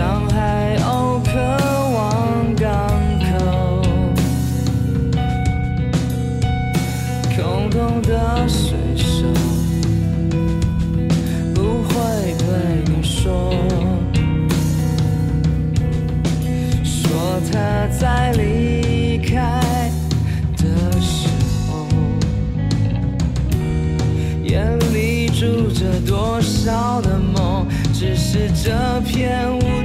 像海鸥渴望港口空洞的水手不会对你说说他在离开的时候眼里住着多少的梦只是这片雾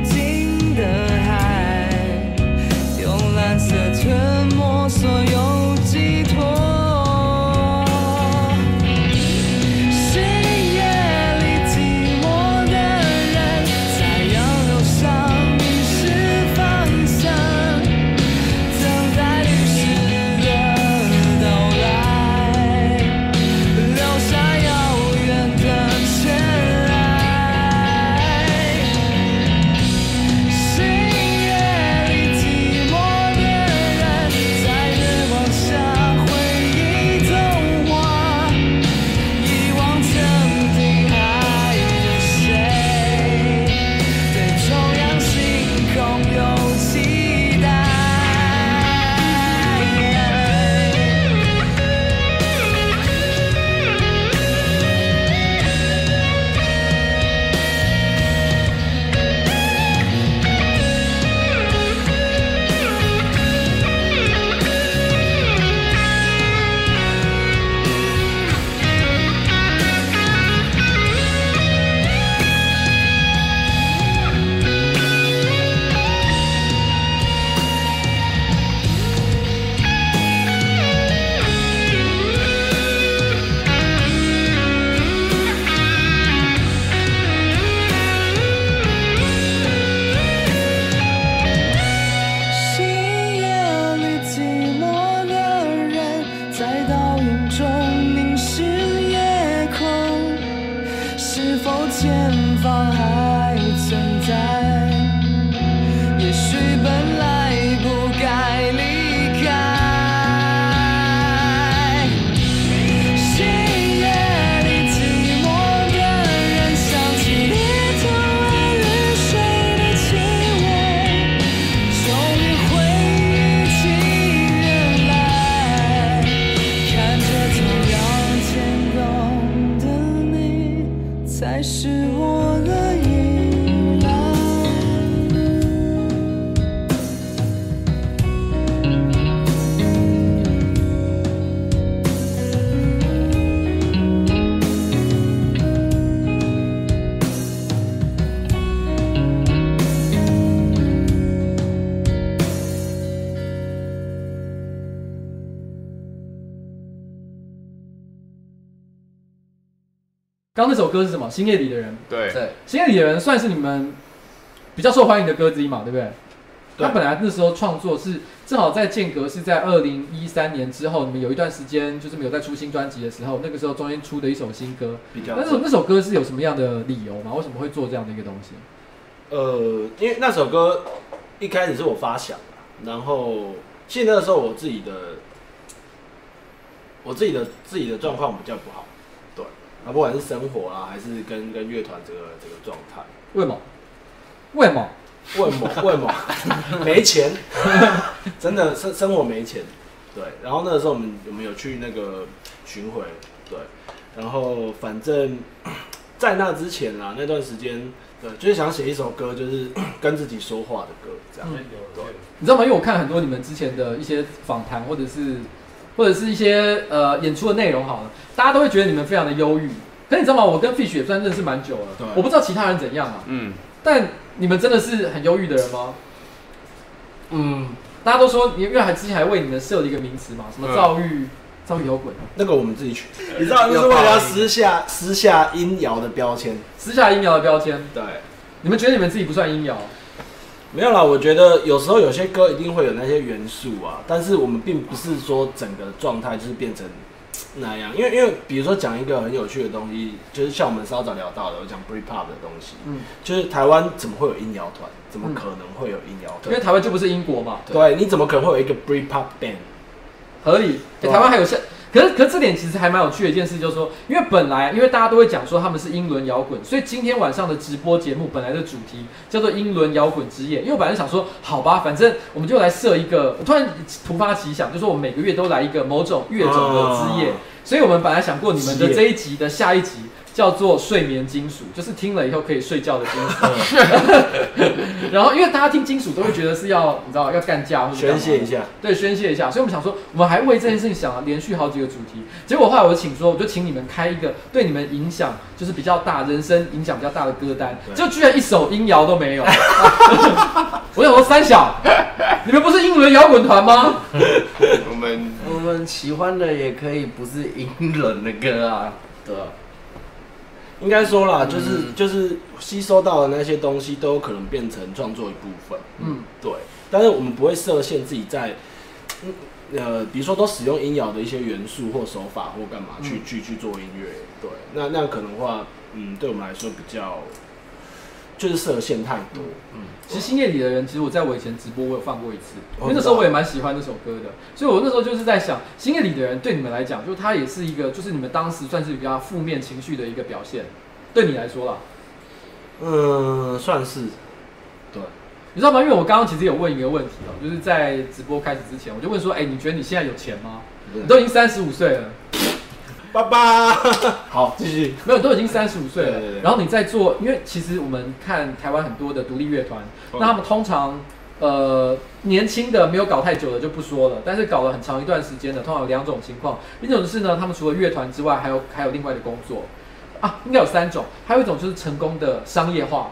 前方还那首歌是什么？星夜里的人。对，对，星夜里的人算是你们比较受欢迎的歌之一嘛，对不对？对他本来那时候创作是正好在间隔是在二零一三年之后，你们有一段时间就是没有在出新专辑的时候，那个时候中间出的一首新歌。比较那首那首歌是有什么样的理由吗？为什么会做这样的一个东西？呃，因为那首歌一开始是我发想的，然后现在的时候我自己的我自己的自己的状况比较不好，对，啊，不管是生活啊，还是跟跟乐团这个这个状态，为什么？为什么？为什么？为什么？没钱，真的生生活没钱，对。然后那个时候我们我们有去那个巡回，对。然后反正，在那之前啦，那段时间，对，就是想写一首歌，就是 跟自己说话的歌，这样。嗯对。你知道吗？因为我看很多你们之前的一些访谈，或者是或者是一些呃演出的内容，好了，大家都会觉得你们非常的忧郁。可你知道吗？我跟 Fish 也算认识蛮久了，对我不知道其他人怎样啊。嗯，但你们真的是很忧郁的人吗？嗯，大家都说，因为还之前还为你们设了一个名词嘛，什么躁郁、躁郁摇滚，那个我们自己取，你知道，就是为了要撕下撕下音摇的标签。私下音摇的标签。对，你们觉得你们自己不算音摇？没有啦，我觉得有时候有些歌一定会有那些元素啊，但是我们并不是说整个状态就是变成那样，因为因为比如说讲一个很有趣的东西，就是像我们稍早聊到的，我讲 Britpop 的东西，嗯，就是台湾怎么会有音摇团？怎么可能会有音摇因为？台湾就不是英国嘛，对，你怎么可能会有一个 Britpop band？合理。欸对啊台湾还有像，可是，可是这点其实还蛮有趣的一件事，就是说，因为本来因为大家都会讲说他们是英伦摇滚，所以今天晚上的直播节目本来的主题叫做英伦摇滚之夜。因为我本来想说，好吧，反正我们就来设一个，我突然突发奇想，就是说我们每个月都来一个某种乐种的之夜，所以我们本来想过你们的这一集的下一集。叫做睡眠金属，就是听了以后可以睡觉的金属。然后，因为大家听金属都会觉得是要，你知道，要干架或者宣泄一下，对，宣泄一下。所以我们想说，我们还为这件事情想了连续好几个主题。结果后来我请说，我就请你们开一个对你们影响就是比较大、人生影响比较大的歌单，就居然一首音摇都没有。我想说，三小，你们不是英伦摇滚团吗？我们我们喜欢的也可以不是英伦的歌啊，对。应该说啦，就是、嗯、就是吸收到的那些东西都有可能变成创作一部分。嗯，对。但是我们不会设限自己在，呃，比如说都使用音摇的一些元素或手法或干嘛去、嗯、去去做音乐。对，那那样可能的话，嗯，对我们来说比较。就是设限太多。嗯，其实星夜里的人，其实我在我以前直播我有放过一次，因为那时候我也蛮喜欢那首歌的，所以我那时候就是在想，星夜里的人对你们来讲，就他也是一个，就是你们当时算是比较负面情绪的一个表现，对你来说啦，嗯，算是，对，你知道吗？因为我刚刚其实有问一个问题哦，就是在直播开始之前，我就问说，哎，你觉得你现在有钱吗？你都已经三十五岁了。爸爸，好，继续。没有，都已经三十五岁了。对对对。然后你在做，因为其实我们看台湾很多的独立乐团，嗯、那他们通常，呃，年轻的没有搞太久的就不说了，但是搞了很长一段时间的，通常有两种情况。一种是呢，他们除了乐团之外，还有还有另外的工作，啊，应该有三种。还有一种就是成功的商业化。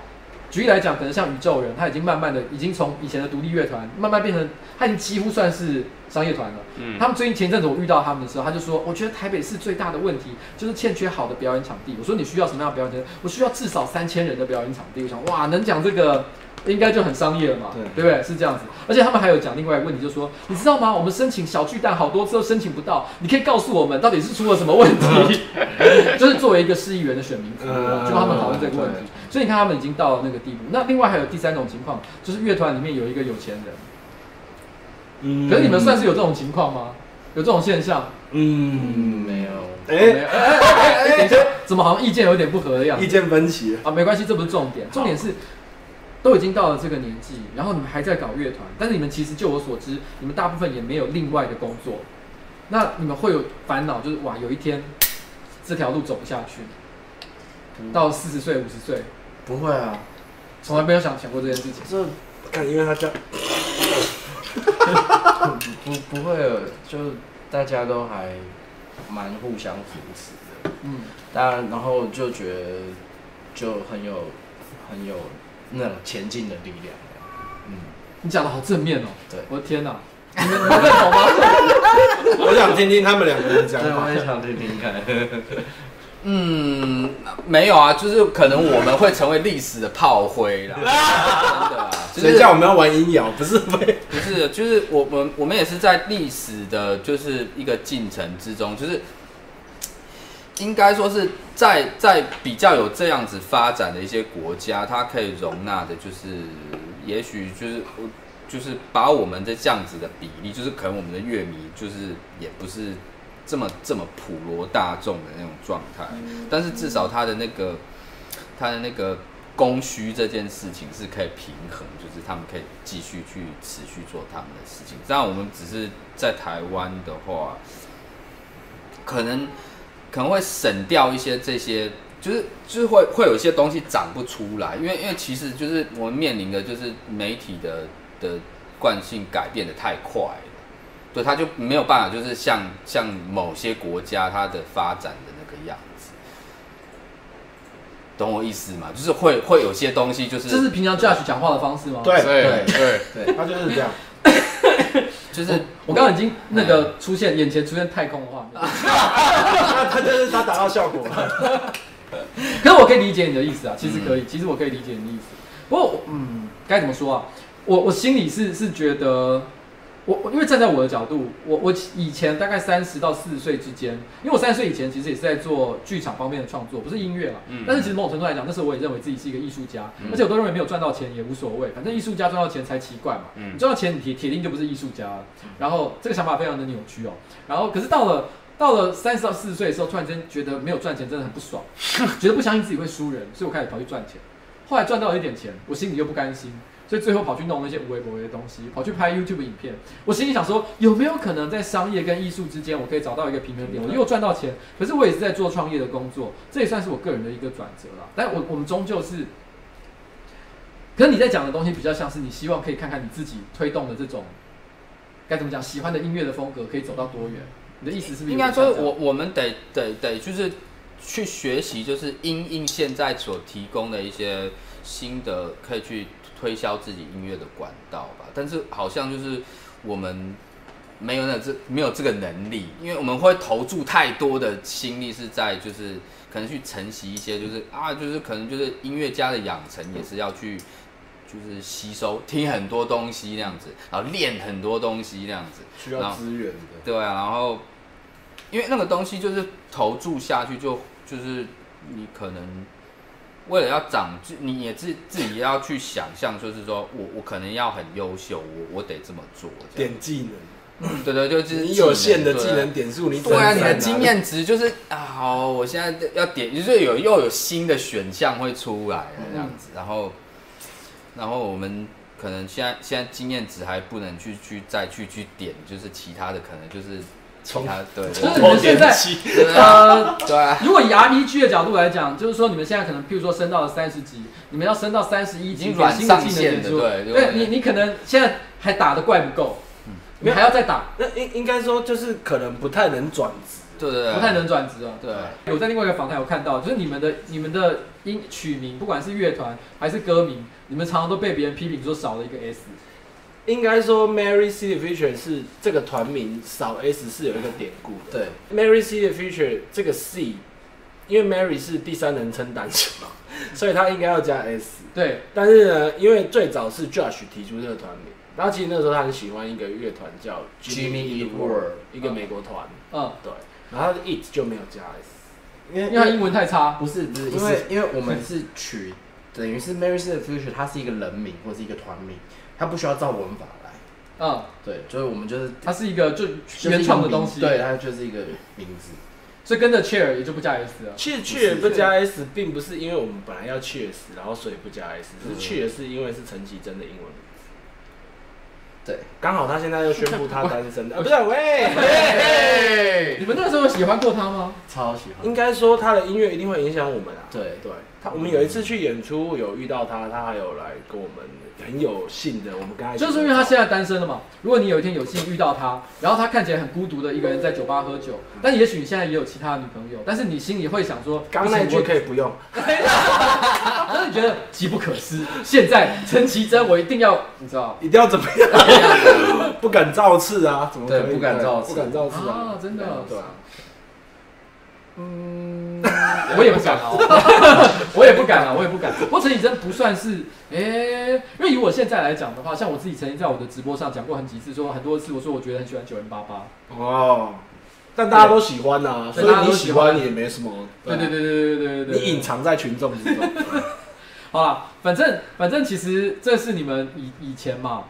举例来讲，可能像宇宙人，他已经慢慢的，已经从以前的独立乐团，慢慢变成，他已经几乎算是商业团了。嗯，他们最近前阵子我遇到他们的时候，他就说，我觉得台北市最大的问题就是欠缺好的表演场地。我说你需要什么样的表演场地？我需要至少三千人的表演场地。我想，哇，能讲这个。应该就很商业了嘛，对，不对？是这样子，而且他们还有讲另外一个问题，就是说，你知道吗？我们申请小巨蛋好多次都申请不到，你可以告诉我们到底是出了什么问题？就是作为一个市议员的选民，就他们讨论这个问题。所以你看，他们已经到了那个地步。那另外还有第三种情况，就是乐团里面有一个有钱人。嗯，可是你们算是有这种情况吗？有这种现象？嗯，没有。哎哎哎哎哎，等一下，怎么好像意见有点不合的样子？意见分歧啊，没关系，这不是重点，重点是。都已经到了这个年纪，然后你们还在搞乐团，但是你们其实就我所知，你们大部分也没有另外的工作，那你们会有烦恼，就是哇，有一天这条路走不下去，到四十岁、五十岁，不会啊，从来没有想想过这件事情。这看，因为他这样，不不不会有，就大家都还蛮互相扶持的，嗯，当然，然后就觉得就很有很有。那种前进的力量，嗯，你讲的好正面哦，对，我的天哪，你们你们认同吗？我想听听他们两个人讲，我也想听听看。嗯，没有啊，就是可能我们会成为历史的炮灰啦，真的啊，谁叫我们要玩阴阳？不是，不是，就是我们我们也是在历史的，就是一个进程之中，就是。应该说是在在比较有这样子发展的一些国家，它可以容纳的，就是也许就是就是把我们的这样子的比例，就是可能我们的乐迷就是也不是这么这么普罗大众的那种状态，但是至少他的那个他的那个供需这件事情是可以平衡，就是他们可以继续去持续做他们的事情。这样我们只是在台湾的话，可能。可能会省掉一些这些，就是就是会会有一些东西长不出来，因为因为其实就是我们面临的就是媒体的的惯性改变的太快了，对，他就没有办法，就是像像某些国家它的发展的那个样子，懂我意思吗？就是会会有些东西就是这是平常 Josh 讲话的方式吗？对对对对，他就是这样。就是我刚刚已经那个出现眼前出现太空的画面，那 他就是他达到效果了。可是我可以理解你的意思啊，其实可以，其实我可以理解你的意思。不过嗯，该怎么说啊？我我心里是是觉得。我我因为站在我的角度，我我以前大概三十到四十岁之间，因为我三十岁以前其实也是在做剧场方面的创作，不是音乐嘛。嗯。但是其实某种程度来讲，那时候我也认为自己是一个艺术家，嗯、而且我都认为没有赚到钱也无所谓，反正艺术家赚到钱才奇怪嘛。嗯。赚到钱铁铁定就不是艺术家了。然后这个想法非常的扭曲哦。然后可是到了到了三十到四十岁的时候，突然间觉得没有赚钱真的很不爽，觉得不相信自己会输人，所以我开始跑去赚钱。后来赚到了一点钱，我心里又不甘心，所以最后跑去弄那些无微不微的东西，跑去拍 YouTube 影片。我心里想说，有没有可能在商业跟艺术之间，我可以找到一个平衡点？我又赚到钱，可是我也是在做创业的工作，这也算是我个人的一个转折了。但我我们终究是。可是你在讲的东西比较像是你希望可以看看你自己推动的这种该怎么讲，喜欢的音乐的风格可以走到多远？你的意思是不是应该说我我们得得得就是去学习，就是因应现在所提供的一些新的可以去推销自己音乐的管道吧。但是好像就是我们没有那这没有这个能力，因为我们会投注太多的心力是在就是可能去承袭一些就是啊就是可能就是音乐家的养成也是要去。就是吸收听很多东西那样子，然后练很多东西那样子，需要资源的。对啊，然后因为那个东西就是投注下去就，就就是你可能为了要长，你也自自己要去想象，就是说我我可能要很优秀，我我得这么做。点技能，对对，就是你有限的技能点数，你对啊，你的经验值就是啊，好，我现在要点，就是有又有新的选项会出来这样子，然后。然后我们可能现在现在经验值还不能去去再去去点，就是其他的可能就是其他对，就是你们现在呃对啊，如果以 RPG 的角度来讲，就是说你们现在可能譬如说升到了三十级，你们要升到三十一级，软上限的对对，你你可能现在还打的怪不够，你还要再打，那应应该说就是可能不太能转职。对对对，不太能转职啊。对，有在另外一个访谈有看到，就是你们的你们的音曲名，不管是乐团还是歌名，你们常常都被别人批评说少了一个 S。应该说，Mary See the Future 是这个团名少 S 是有一个典故的。对，Mary See the Future 这个 C，因为 Mary 是第三人称单数嘛，所以他应该要加 S。对，但是呢，因为最早是 Josh 提出这个团名，然后其实那时候他很喜欢一个乐团叫 Jimmy Eat World，一个美国团。嗯，对。然后 it 就没有加 s，因为因为他英文太差。不是不是，因为因为我们是取，等于是 Mary See the Future，它是一个人名或是一个团名，它不需要照文法来。啊，对，所以我们就是它是一个就原创的东西，对，它就是一个名字，所以跟着 Cheer 也就不加 s 了。Cheer Cheer 不加 s，并不是因为我们本来要 Cheers，然后所以不加 s，是 Cheer 是因为是陈绮贞的英文名字。对，刚好他现在又宣布他单身的，不是喂，你们那时候有喜欢过他吗？超喜欢，应该说他的音乐一定会影响我们啊。对对，他我们有一次去演出有遇到他，他还有来跟我们。很有幸的，我们刚才就是因为他现在单身了嘛。如果你有一天有幸遇到他，然后他看起来很孤独的一个人在酒吧喝酒，但也许你现在也有其他的女朋友，但是你心里会想说，刚那句可以不用。然后你觉得机不可失，现在陈绮贞，我一定要，你知道，一定要怎么样？不敢造次啊？怎么可以？不敢造次，不敢造次啊？真的？对啊。嗯，我也不敢啊！我也不敢啊！我也不敢。不过陈以真不算是，哎，因为以我现在来讲的话，像我自己曾经在我的直播上讲过很几次，说很多次，我说我觉得很喜欢九零八八哦，但大家都喜欢呐，所以你喜欢也没什么。对对对对对对对对，你隐藏在群众之中。好了，反正反正其实这是你们以以前嘛。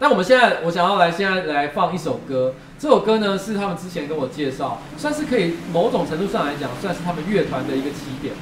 那我们现在，我想要来现在来放一首歌。这首歌呢，是他们之前跟我介绍，算是可以某种程度上来讲，算是他们乐团的一个起点。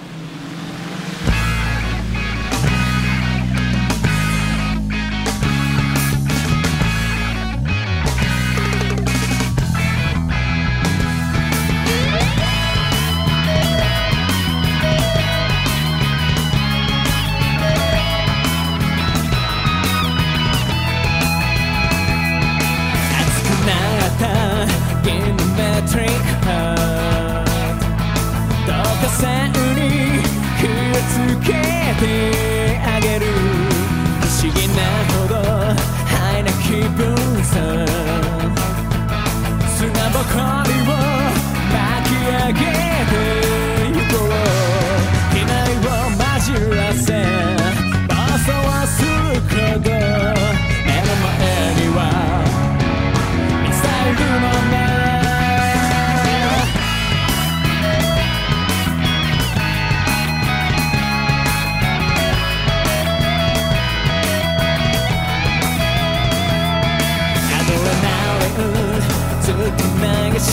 けし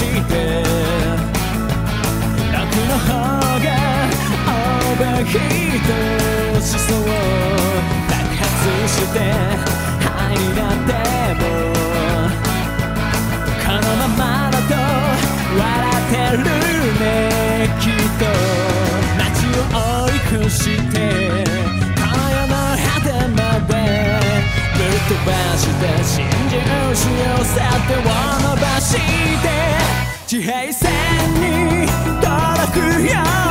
楽の方がオーバーヒートしそう爆発して灰になっても。このままだと笑ってるねきっと。街を追い越して。飛ばして真珠し寄せてを伸ばして地平線に届くよ。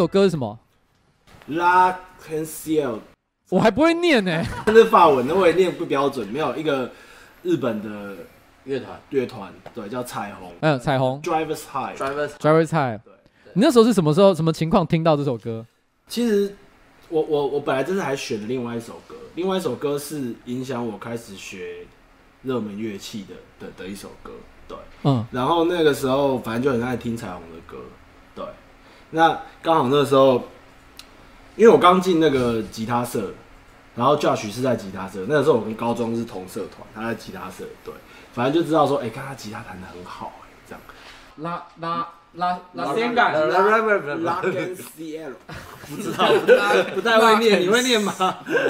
首歌是什么？La c a n c i e l 我还不会念呢、那是法文的，我也念不标准。没有一个日本的乐团乐团，对，叫彩虹嗯彩虹 Drivers High。Drivers 对。你那时候是什么时候、什么情况听到这首歌？其实我我我本来这次还选了另外一首歌，另外一首歌是影响我开始学热门乐器的的的一首歌，对。嗯，然后那个时候反正就很爱听彩虹的歌，对。那刚好那时候，因为我刚进那个吉他社，然后 Josh 是在吉他社，那个时候我跟高中是同社团，他在吉他社，对。反正就知道说，哎、看他吉他弹得很好、哎，这样。拉拉拉拉先感拉拉跟 CL 不知道，不太会念，你会念吗？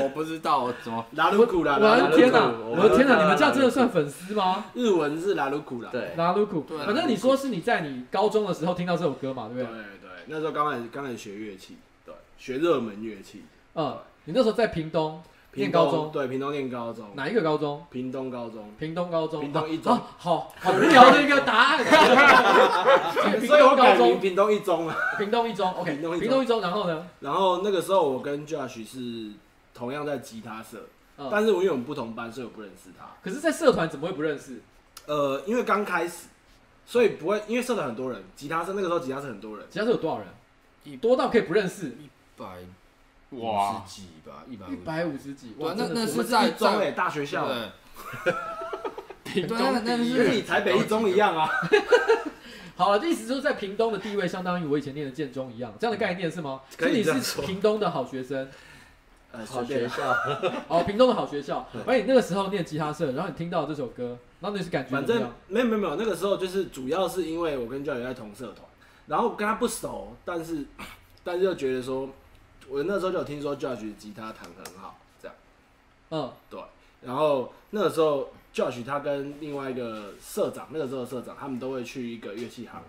我不知道怎么拉鲁库啦，我的天哪！我的天哪！你们这样真的算粉丝吗？日文是拉鲁库啦。对，拉鲁库对，反正你说是你在你高中的时候听到这首歌嘛，对不对对？对，那时候刚开始刚开始学乐器，对，学热门乐器。嗯，你那时候在屏东念屏高中，对，屏东念高中，哪一个高中？屏东高中。屏东高中。屏东一中啊好好无聊的一个答案。屏所以我东高中，改名屏东一中了。屏东一中，OK，屏东一中屏东一中，然后呢？然后那个时候我跟 Josh 是同样在吉他社，嗯，但是我因为我们不同班，所以我不认识他。可是，在社团怎么会不认识？呃，因为刚开始，所以不会，因为社团很多人，吉他社那个时候吉他社很多人，吉他社有多少人？多到可以不认识？一百五哇十几吧，一百一百五十几，哇，对那那真的是我们是在一中哎、在大学校，对，对，那那跟是你台北一中一样啊。好了，这意思就是在屏东的地位相当于我以前念的建中一样，这样的概念是吗？可以所以你是这样说。屏东的好学生，呃，好学校，哦，屏东的好学校。对。而你那个时候念吉他社，然后你听到这首歌，然后你是感觉反正？没有没有没有，那个时候就是主要是因为我跟教练在同社团，然后跟他不熟，但是 但是又觉得说，我那时候就有听说 Josh 的吉他弹得很好，这样嗯，对，然后那个时候 Josh 他跟另外一个社长，那个时候的社长，他们都会去一个乐器行，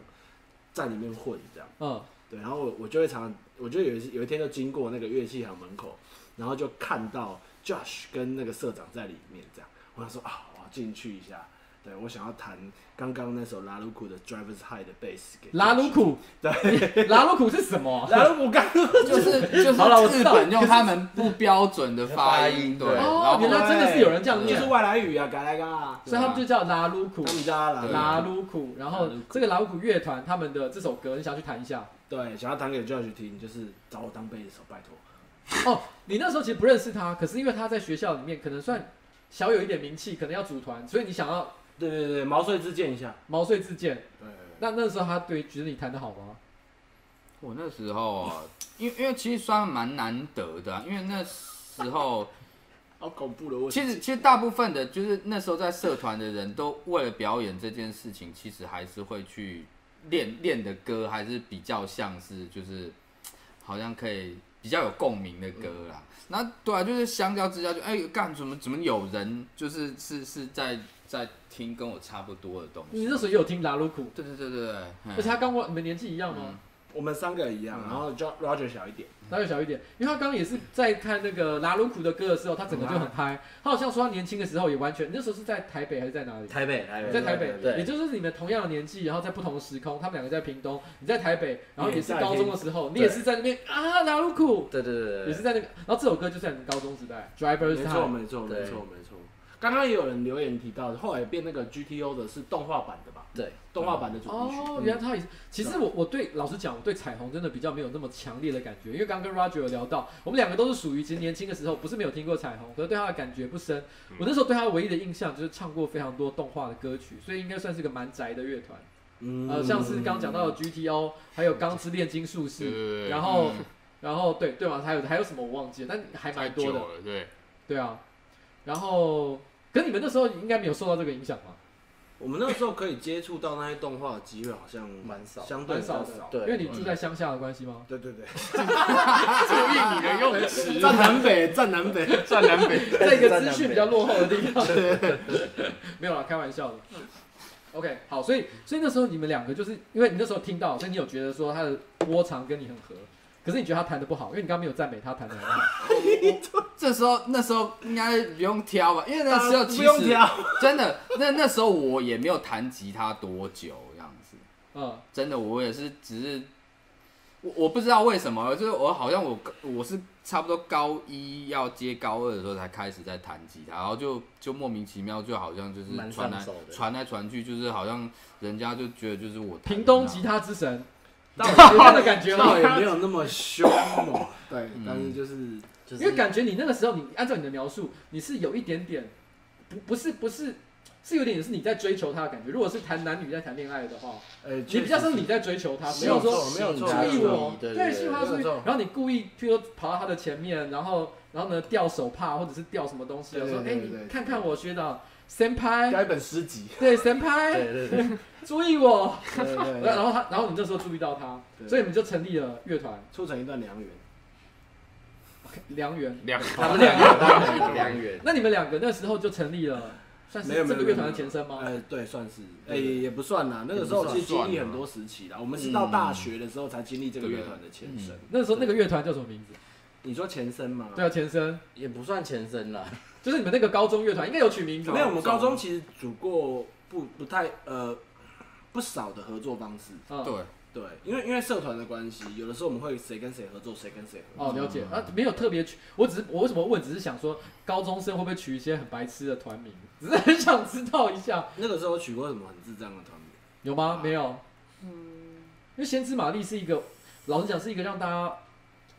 在里面混这样，嗯，对，然后我我就会常常我就有一有一天就经过那个乐器行门口，然后就看到 Josh 跟那个社长在里面这样，我想说啊，我要进去一下。对，我想要弹刚刚那首拉鲁库的 Drivers High 的贝斯给拉鲁库，对，拉鲁库是什么？拉鲁库刚就是就是日本用他们不标准的发音，对，哦，原来真的是有人这样念就是，外来语啊，嘎来改啊，所以他们就叫拉鲁库。他。们叫他拉鲁拉鲁库，然后这个拉鲁库乐团他们的这首歌，你想要去弹一下？对，想要弹给 Josh 听，就是找我当贝斯手，拜托。哦，你那时候其实不认识他，可是因为他在学校里面可能算小有一点名气，可能要组团，所以你想要对对对，毛遂自荐一下。毛遂自荐。对，那那时候他对觉得你弹的好吗？我那时候啊，因为因为其实算蛮难得的啊、因为那时候 好恐怖的问题。其实其实大部分的，就是那时候在社团的人都为了表演这件事情，其实还是会去练练的歌，还是比较像是就是好像可以比较有共鸣的歌啦。那对啊，就是相较之下就，哎干怎么怎么有人就是是是在在听跟我差不多的东西。你那时候也有听拉鲁库，对对对对对，嗯而且他跟我你们年纪一样吗？我们三个一样，然后 Jo- Roger 小一点。他就小一点，因为他刚刚也是在看那个拉鲁库的歌的时候，他整个就很嗨。他好像说他年轻的时候也完全，那时候是在台北还是在哪里？台北，台北，在台北，对也就是你们同样的年纪，然后在不同的时空，他们两个在屏东，你在台北，然后也是高中的时候，你也是在那边啊拉鲁库，对对对对，也是在那个，然后这首歌就是在你们高中时代，Drivers 没错没错没错没错。刚刚也有人留言提到，后来变那个 GTO 的是动画版的吧？对，动画版的主题曲。哦，原来他也是。其实我我对老实讲，我对彩虹真的比较没有那么强烈的感觉，因为刚刚跟 Roger 有聊到，我们两个都是属于其实年轻的时候不是没有听过彩虹，可是对他的感觉不深。我那时候对他唯一的印象就是唱过非常多动画的歌曲，所以应该算是个蛮宅的乐团。嗯呃，像是刚讲到的 GTO，还有钢之炼金术士，对然后嗯然后对对嘛，还有还有什么我忘记了，但还蛮多的。了，对。对啊，然后可是你们那时候应该没有受到这个影响吧？我们那时候可以接触到那些动画的机会好像蛮少相对蛮少少。对因为你住在乡下的关系吗？对对对，注意你的用词，站南北，站南北。站南北。在一个资讯比较落后的地方。没有啦，开玩笑的。OK，好，所以所以那时候你们两个就是因为你那时候听到，所以你有觉得说他的波长跟你很合，可是你觉得他弹的不好，因为你刚刚没有赞美他弹的很好。这时候那时候应该不用挑吧，因为那时候其不用实挑。真的，那那时候我也没有弹吉他多久这样子，嗯，真的我也是只是我我不知道为什么，就是我好像我我是差不多高一要接高二的时候才开始在弹吉他，然后就就莫名其妙就好像就是蛮传来手的。传来传去，就是好像人家就觉得就是我弹屏东吉他之神，倒有这样的感觉吗 倒？也没有那么凶猛，对，但是就是就是因为感觉你那个时候，你按照你的描述，你是有一点点，不不是不是，是有点也是你在追求他的感觉。如果是谈男女在谈恋爱的话，呃，你比较像是你在追求他，没有说，没有注，意我，对对，吸引他注意然后你故意，譬如说跑到他的前面，然后然后呢掉手帕或者是掉什么东西，对对说哎你看看我学长先拍，加一本诗集，对先拍，对对对，注意我，对对对，然后他然后你这时候注意到他，对所以你们就成立了乐团促成一段良缘。良缘。两他们两个他们两个良缘，那你们两个那时候就成立了，算是这个乐团的前身吗？哎，对，算是，哎，对也不算啦。那个时候其实经历很多时期啦。我们是到大学的时候才经历这个乐团的前身。那时候那个乐团叫什么名字？你说前身吗？对啊，前身也不算前身啦，就是你们那个高中乐团应该有取名字吧。没有，我们高中其实组过不不太呃不少的合作方式。嗯对，对，因为因为社团的关系，有的时候我们会谁跟谁合作，谁跟谁合作。哦，了解啊，没有特别取，我只是我为什么问，只是想说高中生会不会取一些很白痴的团名，只是很想知道一下，那个时候取过什么很智障的团名？有吗？没有，嗯，因为先知玛丽是一个，老实讲是一个让大家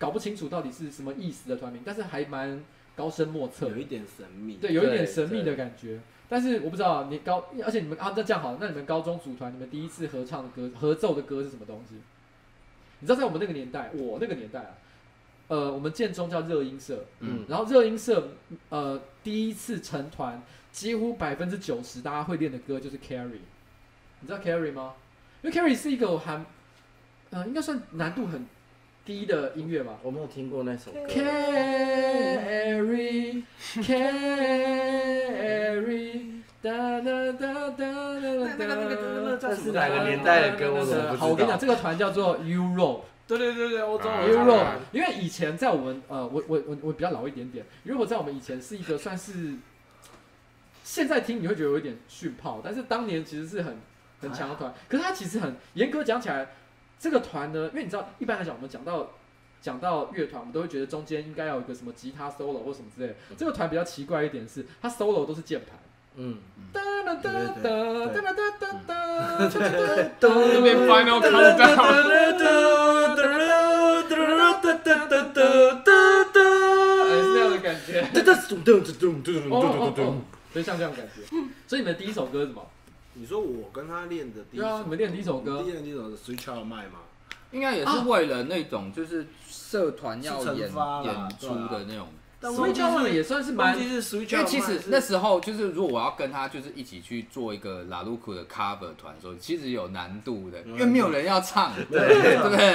搞不清楚到底是什么意思的团名，但是还蛮高深莫测，有一点神秘。对，有一点神秘的感觉。但是我不知道你高，而且你们啊，那这样好，那你们高中组团，你们第一次合唱的歌、合奏的歌是什么东西？你知道，在我们那个年代，我那个年代啊，呃，我们建中叫热音社，嗯，然后热音社呃第一次成团，几乎百分之九十大家会练的歌就是 Carry，你知道 Carry 吗？因为 Carry 是一个还呃应该算难度很低的音乐嘛。我没有听过那首歌，Carry, carry, 哒哒哒哒哒哒这是哪个年代的歌？我怎么不知道？好，我跟你讲，这个团叫做 Europe，对对对对，欧洲啊我常 Euro，玩因为以前在我们呃，我我我我比较老一点点，如果在我们以前是一个算是，现在听你会觉得有一点逊炮，但是当年其实是很很强的团。可是它其实很严格讲起来，这个团呢，因为你知道，一般来讲，我们讲到讲到乐团，我们都会觉得中间应该要有一个什么吉他 solo 或什么之类的。这个团比较奇怪一点是，它 solo 都是键盘。嗯，哒哒哒哒哒哒哒 哒哒哒哒那边 Final Countdown，哎，是那样的感觉。哦哦哦，所以像这样的感觉。所以你们第一首歌是什么？你说我跟他练的第一首，对啊你们练第一首歌第一首第一首是 Sweet Child O' Mine 嘛？应该也是为了那种就是社团要是惩演罚啦演出的那种。但所以叫他们也算是蛮因为 O' 其 Mine 实那时候就是，如果我要跟他就是一起去做一个拉鲁库的 cover 团的时候，其实有难度的，因为没有人要唱，对对不对？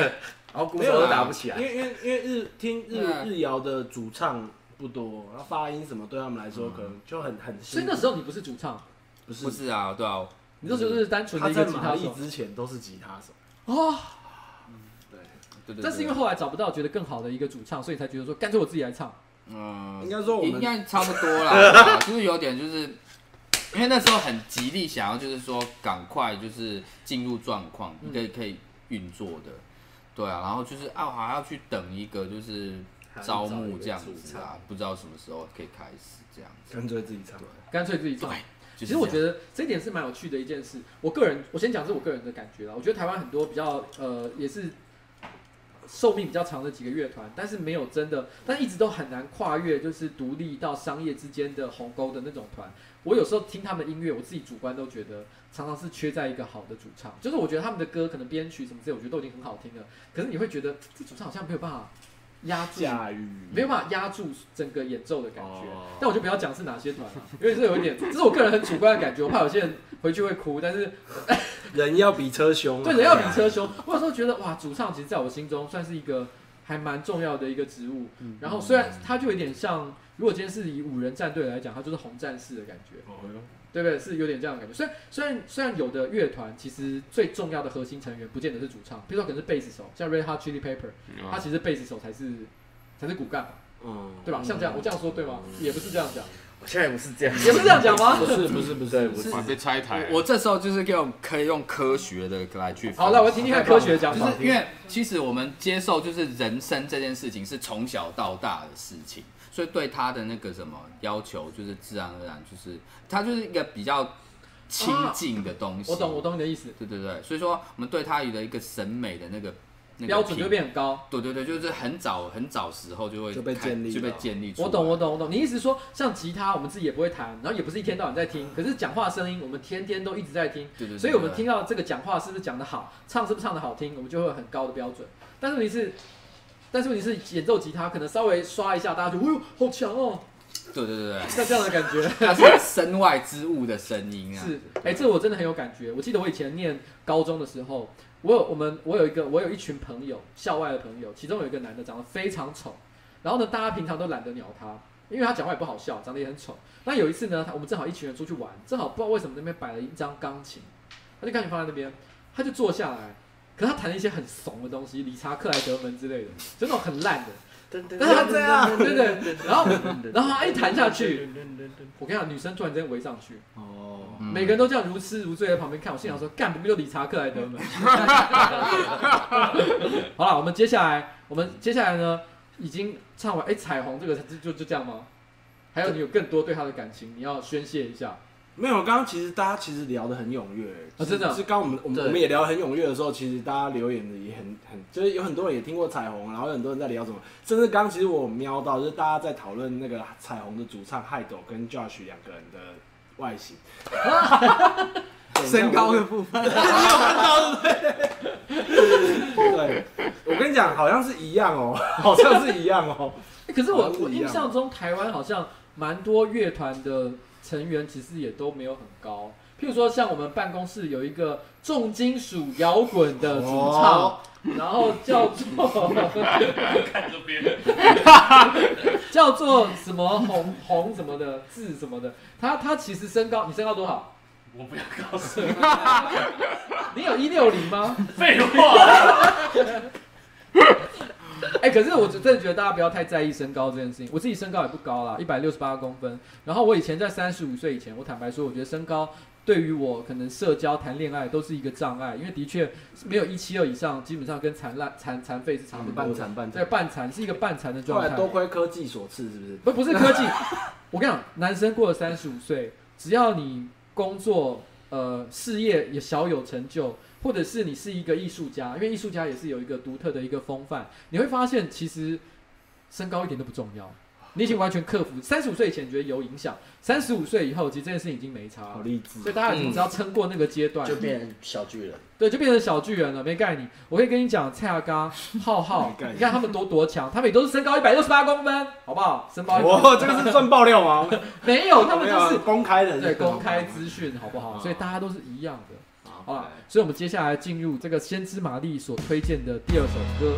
然后鼓手都打不起来因。为因为因为日听日嗯日谣的主唱不多，然后发音什么对他们来说可能就很很。所以那时候你不是主唱，不是。不是啊，对啊，你那时是单纯的他一个在玛丽吉他手？之前都是吉他手，哦。对，对对。但是因为后来找不到觉得更好的一个主唱，所以才觉得说干脆我自己来唱。嗯，应该说我们应该差不多啦，对啊就是有点就是，因为那时候很极力想要就是说赶快就是进入状况，嗯。可以可以运作的，对啊，然后就是啊还要去等一个就是招募这样子啊，不知道什么时候可以开始这样子，干脆自己唱。干脆自己唱。对，其实我觉得这一点是蛮有趣的一件事。我个人，我先讲是我个人的感觉啦。我觉得台湾很多比较呃，也是寿命比较长的几个乐团，但是没有真的，但一直都很难跨越就是独立到商业之间的鸿沟的那种团。我有时候听他们的音乐，我自己主观都觉得常常是缺在一个好的主唱。就是我觉得他们的歌可能编曲什么之类，我觉得都已经很好听了，可是你会觉得这主唱好像没有办法压住。驾驭没有办法压住整个演奏的感觉，哦但我就不要讲是哪些团了，因为这有一点，这是我个人很主观的感觉，我怕有些人回去会哭。但是 人要比车凶啊，对人要比车凶，我有时候觉得哇，主唱其实在我心中算是一个还蛮重要的一个职务。然后虽然他就有点像，如果今天是以五人战队来讲，他就是红战士的感觉，哦哟对不对？是有点这样的感觉。虽然虽然虽然有的乐团其实最重要的核心成员不见得是主唱，比如说可能是贝斯手，像 Red Hot Chili Pepper，他其实贝斯手才是才是骨干嘛，嗯，对吧？像这样，我这样说对吗？也不是这样讲。我现在也不是这样，也不是这样讲吗？不是不是不是我是，哇，被拆台。我这时候就是用可以用科学的来去好，那我听听看科学的讲法。就是因为其实我们接受就是人生这件事情是从小到大的事情，所以对他的那个什么要求就是自然而然就是他就是一个比较亲近的东西。我懂，我懂你的意思。对对对，所以说我们对他有一个审美的那个。那个标准就会变很高。对对对，就是很早很早时候就会就被建立就被建立出来。我懂，我懂，我懂。你意思说，像吉他，我们自己也不会弹，然后也不是一天到晚在听，可是讲话声音，我们天天都一直在听。对对对。所以我们听到这个讲话是不是讲得好，唱是不是唱得好听，我们就会有很高的标准。但是问题是，但是问题是演奏吉他，可能稍微刷一下，大家就，哎呦，好强哦。对对对对。像这样的感觉。它是身外之物的声音啊。是，哎、欸，这个我真的很有感觉。我记得我以前念高中的时候。我有我们我有一个我有一群朋友，校外的朋友，其中有一个男的长得非常丑，然后呢，大家平常都懒得鸟他，因为他讲话也不好笑，长得也很丑。那有一次呢，我们正好一群人出去玩，正好不知道为什么那边摆了一张钢琴，他就钢琴放在那边，他就坐下来，可是他弹了一些很怂的东西，理查克莱德门之类的，就那种很烂的。但是他这样，对对，对，然后然后他一弹下去，我跟你讲，女生突然间围上去，哦，每个人都这样如痴如醉在旁边看，我心想说，干不就理查克莱德门？好了，我们接下来，我们接下来呢，已经唱完，哎，彩虹这个就就就这样吗？还有你有更多对他的感情，你要宣泄一下。没有，刚刚其实大家其实聊得很踊跃，啊，真的。是刚我们我们我们也聊得很踊跃的时候，其实大家留言的也很很，就是有很多人也听过彩虹，然后有很多人在聊什么，甚至刚刚其实我瞄到，就是大家在讨论那个彩虹的主唱海斗跟 Josh 两个人的外形，身高的部分，你有看到对不对？对，我跟你讲，好像是一样哦，好像是一样哦。可是我我印象中台湾好像蛮多乐团的。成员其实也都没有很高，譬如说像我们办公室有一个重金属摇滚的主唱，哦、然后叫做 看这边，叫做什么红红什么的字什么的，他他其实身高，你身高多少？我不要告诉你，你有一六零吗？废话。哎、欸，可是我真的觉得大家不要太在意身高这件事情。我自己身高也不高啦，一百六十八公分。然后我以前在三十五岁以前，我坦白说，我觉得身高对于我可能社交、谈恋爱都是一个障碍，因为的确没有一七二以上，基本上跟残烂、残残废是差不多的。半残半残，对，半残是一个半残的状态。多亏科技所赐，是不是？不，不是科技。我跟你讲，男生过了三十五岁，只要你工作、呃，事业也小有成就。或者是你是一个艺术家，因为艺术家也是有一个独特的一个风范，你会发现其实身高一点都不重要，你已经完全克服。三十五岁以前觉得有影响，三十五岁以后其实这件事情已经没差了。好励志，所以大家已经只要撑过那个阶段，就变成小巨人。对，就变成小巨人了，没概念。我可以跟你讲，蔡阿嘎、浩浩，你看他们多多强，他们也都是身高一百六十八公分，好不好？身高哇，这个是算爆料吗？没有，他们就是公开的，对，公开资讯，好不好？所以大家都是一样的。好了，所以我们接下来进入这个先知玛丽所推荐的第二首歌。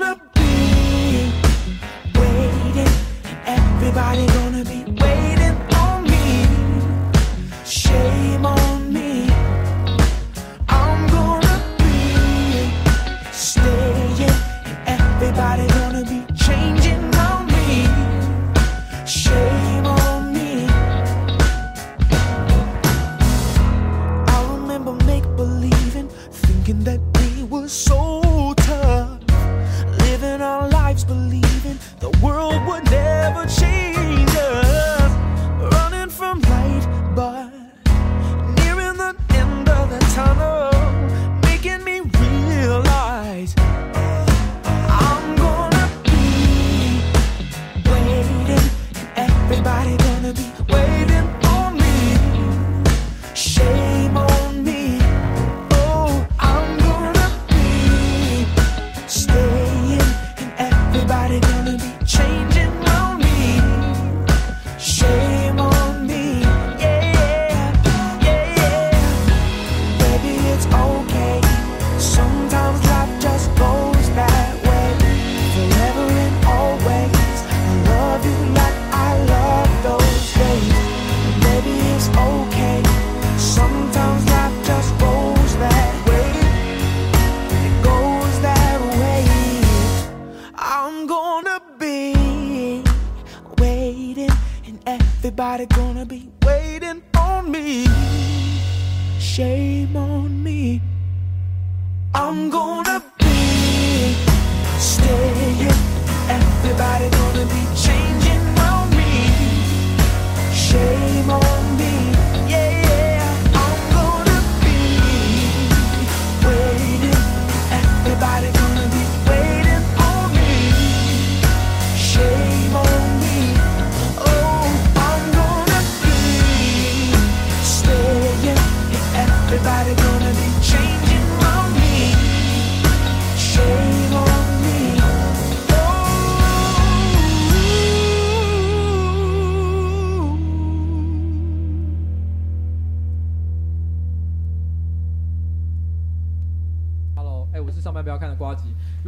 wanna be waiting. Everybody.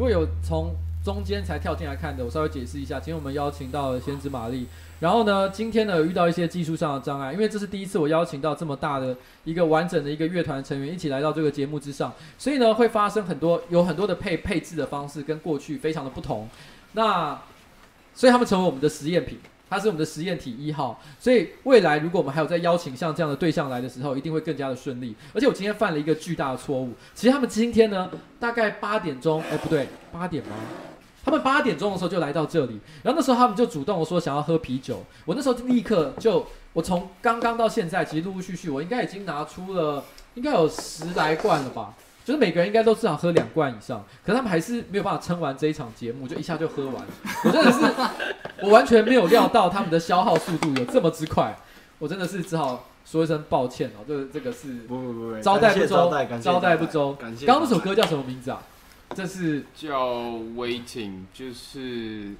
如果有从中间才跳进来看的，我稍微解释一下。今天我们邀请到了先知玛丽，然后呢，今天呢遇到一些技术上的障碍，因为这是第一次我邀请到这么大的一个完整的一个乐团成员一起来到这个节目之上，所以呢会发生很多有很多的配配置的方式跟过去非常的不同。那所以他们成为我们的实验品，他是我们的实验体一号。所以未来如果我们还有再邀请像这样的对象来的时候，一定会更加的顺利。而且我今天犯了一个巨大的错误，其实他们今天呢大概八点钟，哎不对，八点吗？他们八点钟的时候就来到这里，然后那时候他们就主动说想要喝啤酒。我那时候立刻就，我从刚刚到现在，其实陆陆续续，我应该已经拿出了应该有十来罐了吧，就是每个人应该都至少喝两罐以上，可是他们还是没有办法撑完这一场节目，就一下就喝完。我真的是，我完全没有料到他们的消耗速度有这么之快，我真的是只好说一声抱歉哦，这个这个是不不不不，招待不周，感谢招待不周。感谢。刚刚那首歌叫什么名字啊？这是叫 Waiting，就是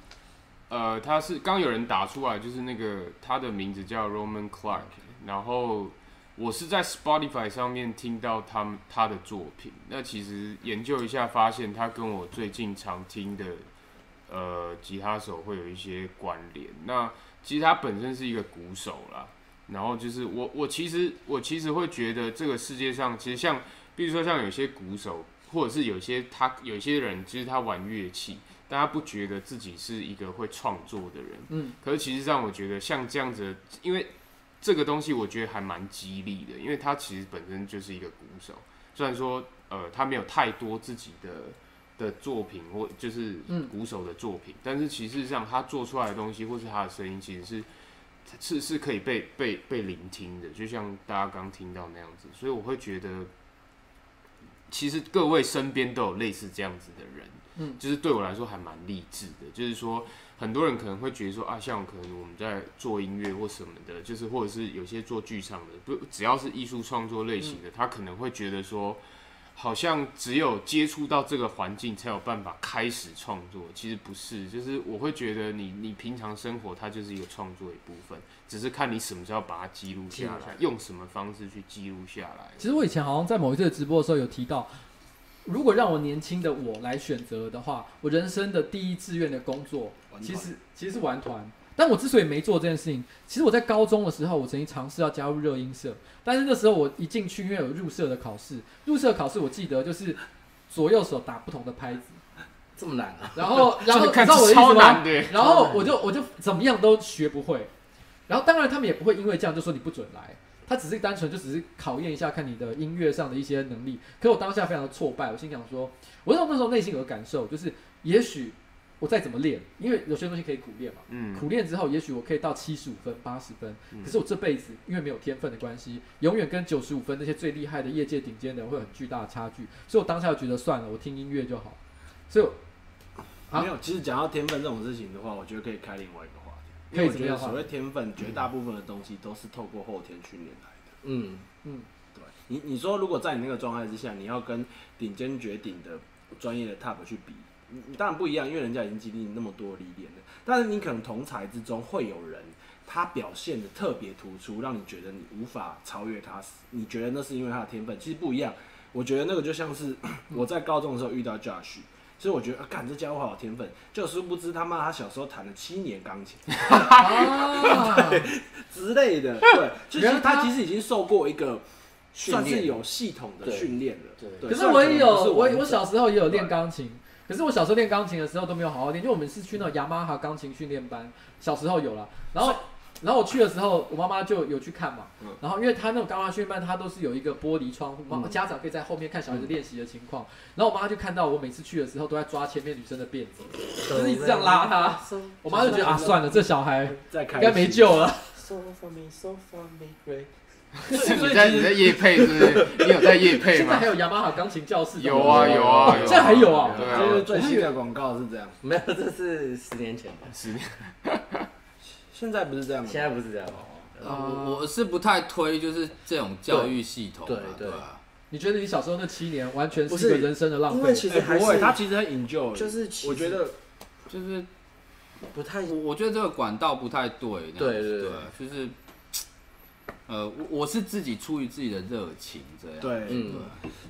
呃，他是刚有人打出来，就是那个他的名字叫 Roman Clark，然后。我是在 Spotify 上面听到他们他的作品，那其实研究一下发现，他跟我最近常听的呃吉他手会有一些关联。那其实他本身是一个鼓手啦，然后就是我我其实我其实会觉得这个世界上其实像，比如说像有些鼓手，或者是有些他有些人，其实他玩乐器，但他不觉得自己是一个会创作的人。嗯，可是其实让我觉得像这样子，因为。这个东西我觉得还蛮激励的，因为他其实本身就是一个鼓手，虽然说呃他没有太多自己的的作品或就是鼓手的作品，嗯、但是其实上他做出来的东西或是他的声音，其实是是是可以被被被聆听的，就像大家刚听到那样子，所以我会觉得，其实各位身边都有类似这样子的人，嗯，就是对我来说还蛮励志的，就是说。很多人可能会觉得说啊，像可能我们在做音乐或什么的，就是或者是有些做剧场的，不只要是艺术创作类型的，他可能会觉得说，好像只有接触到这个环境才有办法开始创作。其实不是，就是我会觉得你你平常生活它就是一个创作一部分，只是看你什么时候把它记录下来，用什么方式去记录下来。其实我以前好像在某一次直播的时候有提到。如果让我年轻的我来选择的话，我人生的第一志愿的工作，其实其实是玩团。但我之所以没做这件事情，其实我在高中的时候，我曾经尝试要加入热音社，但是那时候我一进去，因为有入社的考试，入社考试我记得就是左右手打不同的拍子，这么难啊！然后然后你知道我的意思吗？然后我就我就怎么样都学不会，然后当然他们也不会因为这样就说你不准来。他只是单纯就只是考验一下，看你的音乐上的一些能力。可我当下非常的挫败，我心想说，我那时候那时候内心有个感受，就是也许我再怎么练，因为有些东西可以苦练嘛，嗯，苦练之后，也许我可以到七十五分、八十分。可是我这辈子因为没有天分的关系，永远跟九十五分那些最厉害的业界顶尖的人会有很巨大的差距。所以我当下觉得算了，我听音乐就好。所以，啊，没有。其实讲到天分这种事情的话，我觉得可以开另外一个。因为我觉得所谓天分，绝大部分的东西都是透过后天训练来的。嗯嗯，对。你你说，如果在你那个状态之下，你要跟顶尖绝顶的专业的 top 去比，你当然不一样，因为人家已经经历那么多历练了。但是你可能同才之中会有人，他表现的特别突出，让你觉得你无法超越他。你觉得那是因为他的天分？其实不一样。我觉得那个就像是 我在高中的时候遇到 Josh。所以我觉得，啊，干这家伙好有天分，就殊不知他妈他小时候弹了七年钢琴，对之类的，对，就是他其实已经受过一个算是有系统的训练了。对，可是我也有，我我小时候也有练钢琴，可是我小时候练钢琴的时候都没有好好练，因为我们是去那种雅马哈钢琴训练班，小时候有了，然后。然后我去的时候，我妈妈就有去看嘛。嗯、然后因为他那种钢琴训练班，他都是有一个玻璃窗户，妈家长可以在后面看小孩子练习的情况。嗯、然后我妈就看到我每次去的时候都在抓前面女生的辫子，就是一直这样拉她。我妈就觉得啊，算了，这小孩应该没救了。你在你在夜配是不是？你有在夜配吗？现在还有雅马哈钢琴教室？有啊有啊，现在还有啊。对啊，这是最新的广告是这样。没有，这是十年前的。十年。现在不是这样，现在不是这样。我我是不太推，就是这种教育系统。对对。你觉得你小时候那七年完全是一个人生的浪费？因为其实不会，他其实很 enjoy。就是我觉得就是不太，我我觉得这个管道不太对。对对对，就是呃，我我是自己出于自己的热情这样。对，嗯。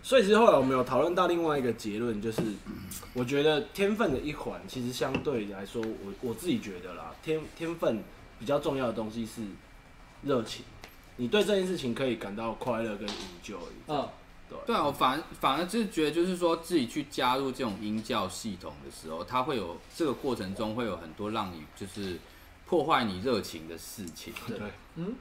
所以其实后来我们有讨论到另外一个结论，就是我觉得天分的一环，其实相对来说，我我自己觉得啦，天天分。比较重要的东西是热情，你对这件事情可以感到快乐跟 enjoy。嗯，对。对啊，我反而反而就是觉得，就是说自己去加入这种音教系统的时候，它会有这个过程中会有很多让你就是破坏你热情的事情。对，嗯。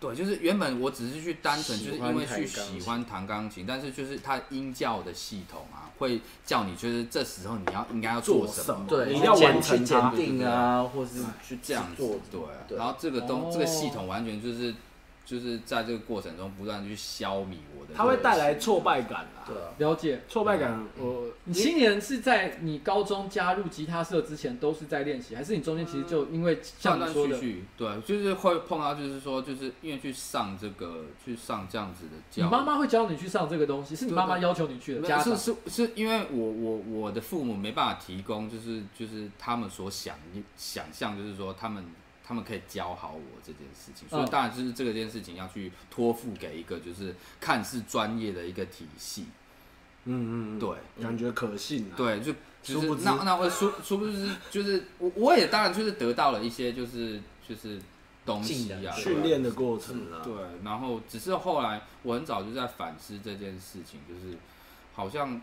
对，就是原本我只是去单纯就是因为去喜欢弹钢琴，但是就是它音教的系统啊，会叫你就是这时候你要应该要做什么，对，你要完成检定啊，或是去这样做，对。然后这个东这个系统完全就是就是在这个过程中不断去消弭我的，它会带来挫败感啦。对啊，了解。挫败感，我你青年是在你高中加入吉他社之前都是在练习，还是你中间其实就因为像断断你说的，续续，对，就是会碰到，就是说，就是因为去上这个，去上这样子的教你。妈妈会教你去上这个东西，是你妈妈要求你去的？没家是是是因为我我我的父母没办法提供，就是就是他们所想想象，就是说他们他们可以教好我这件事情，所以嗯当然就是这个件事情要去托付给一个就是看似专业的一个体系，嗯嗯，嗯。对，感觉可信啊。对，就就是那那我殊殊不知就是我我也当然就是得到了一些就是就是东西啊，训练的过程啊。对，然后只是后来我很早就在反思这件事情，就是好像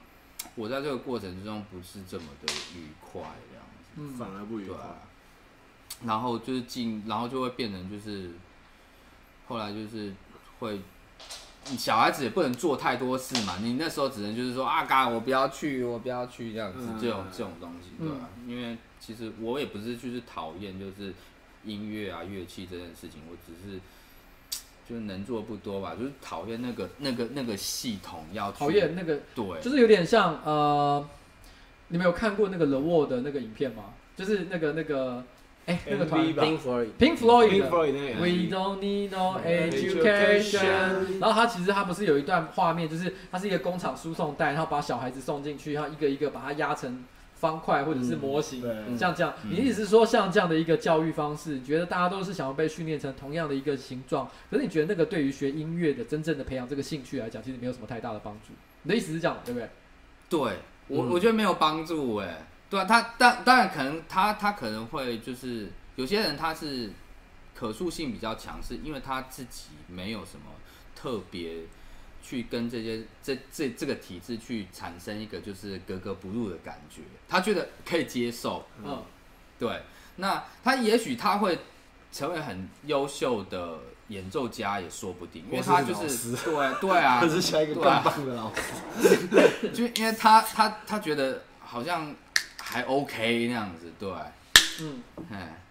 我在这个过程之中不是这么的愉快这样子，嗯，反而不愉快。然后就是进，然后就会变成就是后来就是会。小孩子也不能做太多事嘛，你那时候只能就是说啊，嘎，我不要去，我不要去这样子，嗯这种这种东西，对吧、因为其实我也不是就是讨厌就是音乐啊乐器这件事情，我只是就是能做不多吧，就是讨厌那个那个那个系统要讨厌那个，对，就是有点像呃，你们有看过那个 The Wall 的那个影片吗？就是那个那个，哎、那个团吧 Pink Floyd，Pink Floyd 的 Pink Floyd 那个 We don't need no Education。然后他其实他不是有一段画面，就是他是一个工厂输送带，然后把小孩子送进去，然后一个一个把它压成方块或者是模型，对，像这样。嗯你意思是说，像这样的一个教育方式，你觉得大家都是想要被训练成同样的一个形状？可是你觉得那个对于学音乐的真正的培养这个兴趣来讲，其实没有什么太大的帮助。你的意思是这样，对不对？对我、嗯我觉得没有帮助哎，对啊，他当当然可能他他可能会就是有些人他是可塑性比较强，是因为他自己没有什么特别去跟这些这这这个体制去产生一个就是格格不入的感觉，他觉得可以接受，嗯，对，那他也许他会成为很优秀的演奏家也说不定，因为他就是是对对啊，他是下一个更对啊棒的老师。就因为他他他觉得好像还 OK 那样子，对，嗯，哎，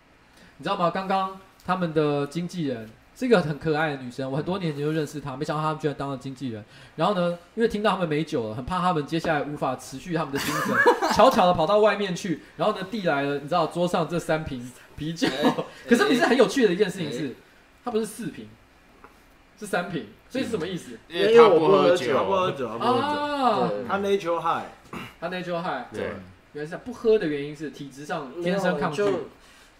你知道吗？刚刚他们的经纪人是一个很可爱的女生，我很多年前就认识她，没想到他们居然当了经纪人。然后呢，因为听到他们没酒了，很怕他们接下来无法持续他们的精神，悄悄的跑到外面去，然后呢递来了，你知道桌上这三瓶啤酒。可是你是很有趣的一件事情是，它不是四瓶，是三瓶，所以是什么意思？因为他不喝他不喝酒，他不喝酒。他 nature high，他 natural high，对，原来是不喝的原因是体质上天生抗拒。就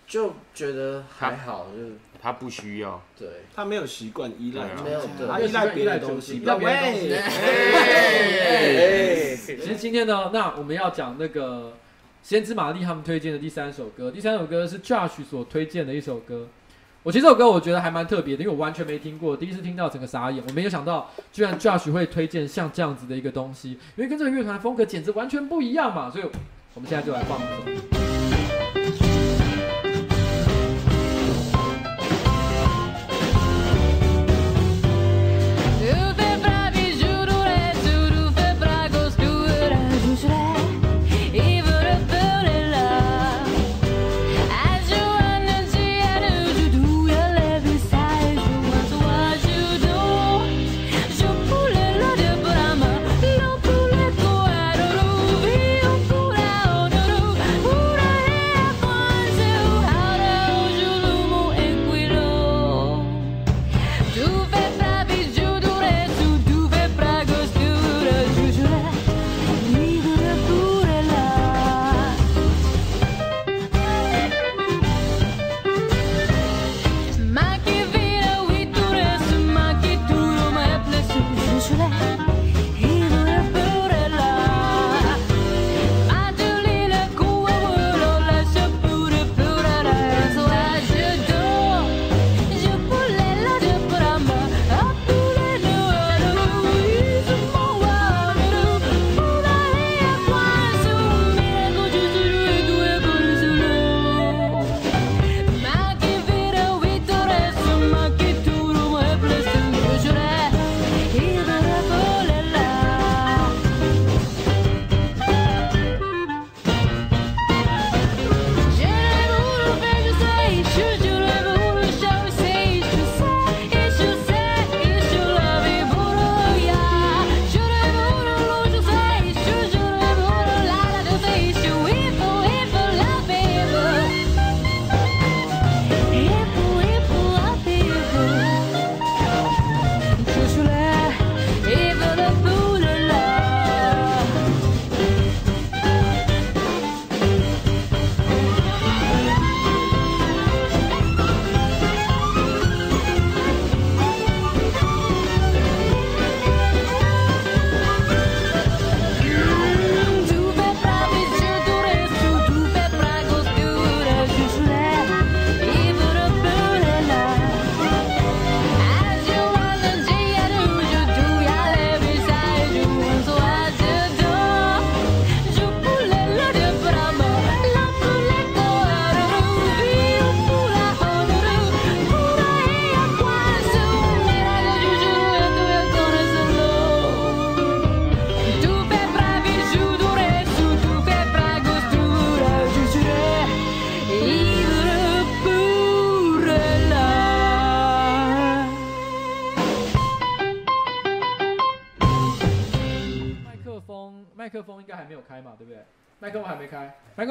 就觉得还好，就他不需要。对，他没有习惯依赖没有对他依赖别的东西。依赖别的东西哎其实今天呢，那我们要讲那个先知玛丽他们推荐的第三首歌，第三首歌是 Josh 所推荐的一首歌。我其实这首歌我觉得还蛮特别的，因为我完全没听过，第一次听到整个傻眼。我没有想到，居然 Josh 会推荐像这样子的一个东西，因为跟这个乐团风格简直完全不一样嘛。所以我们现在就来放这首。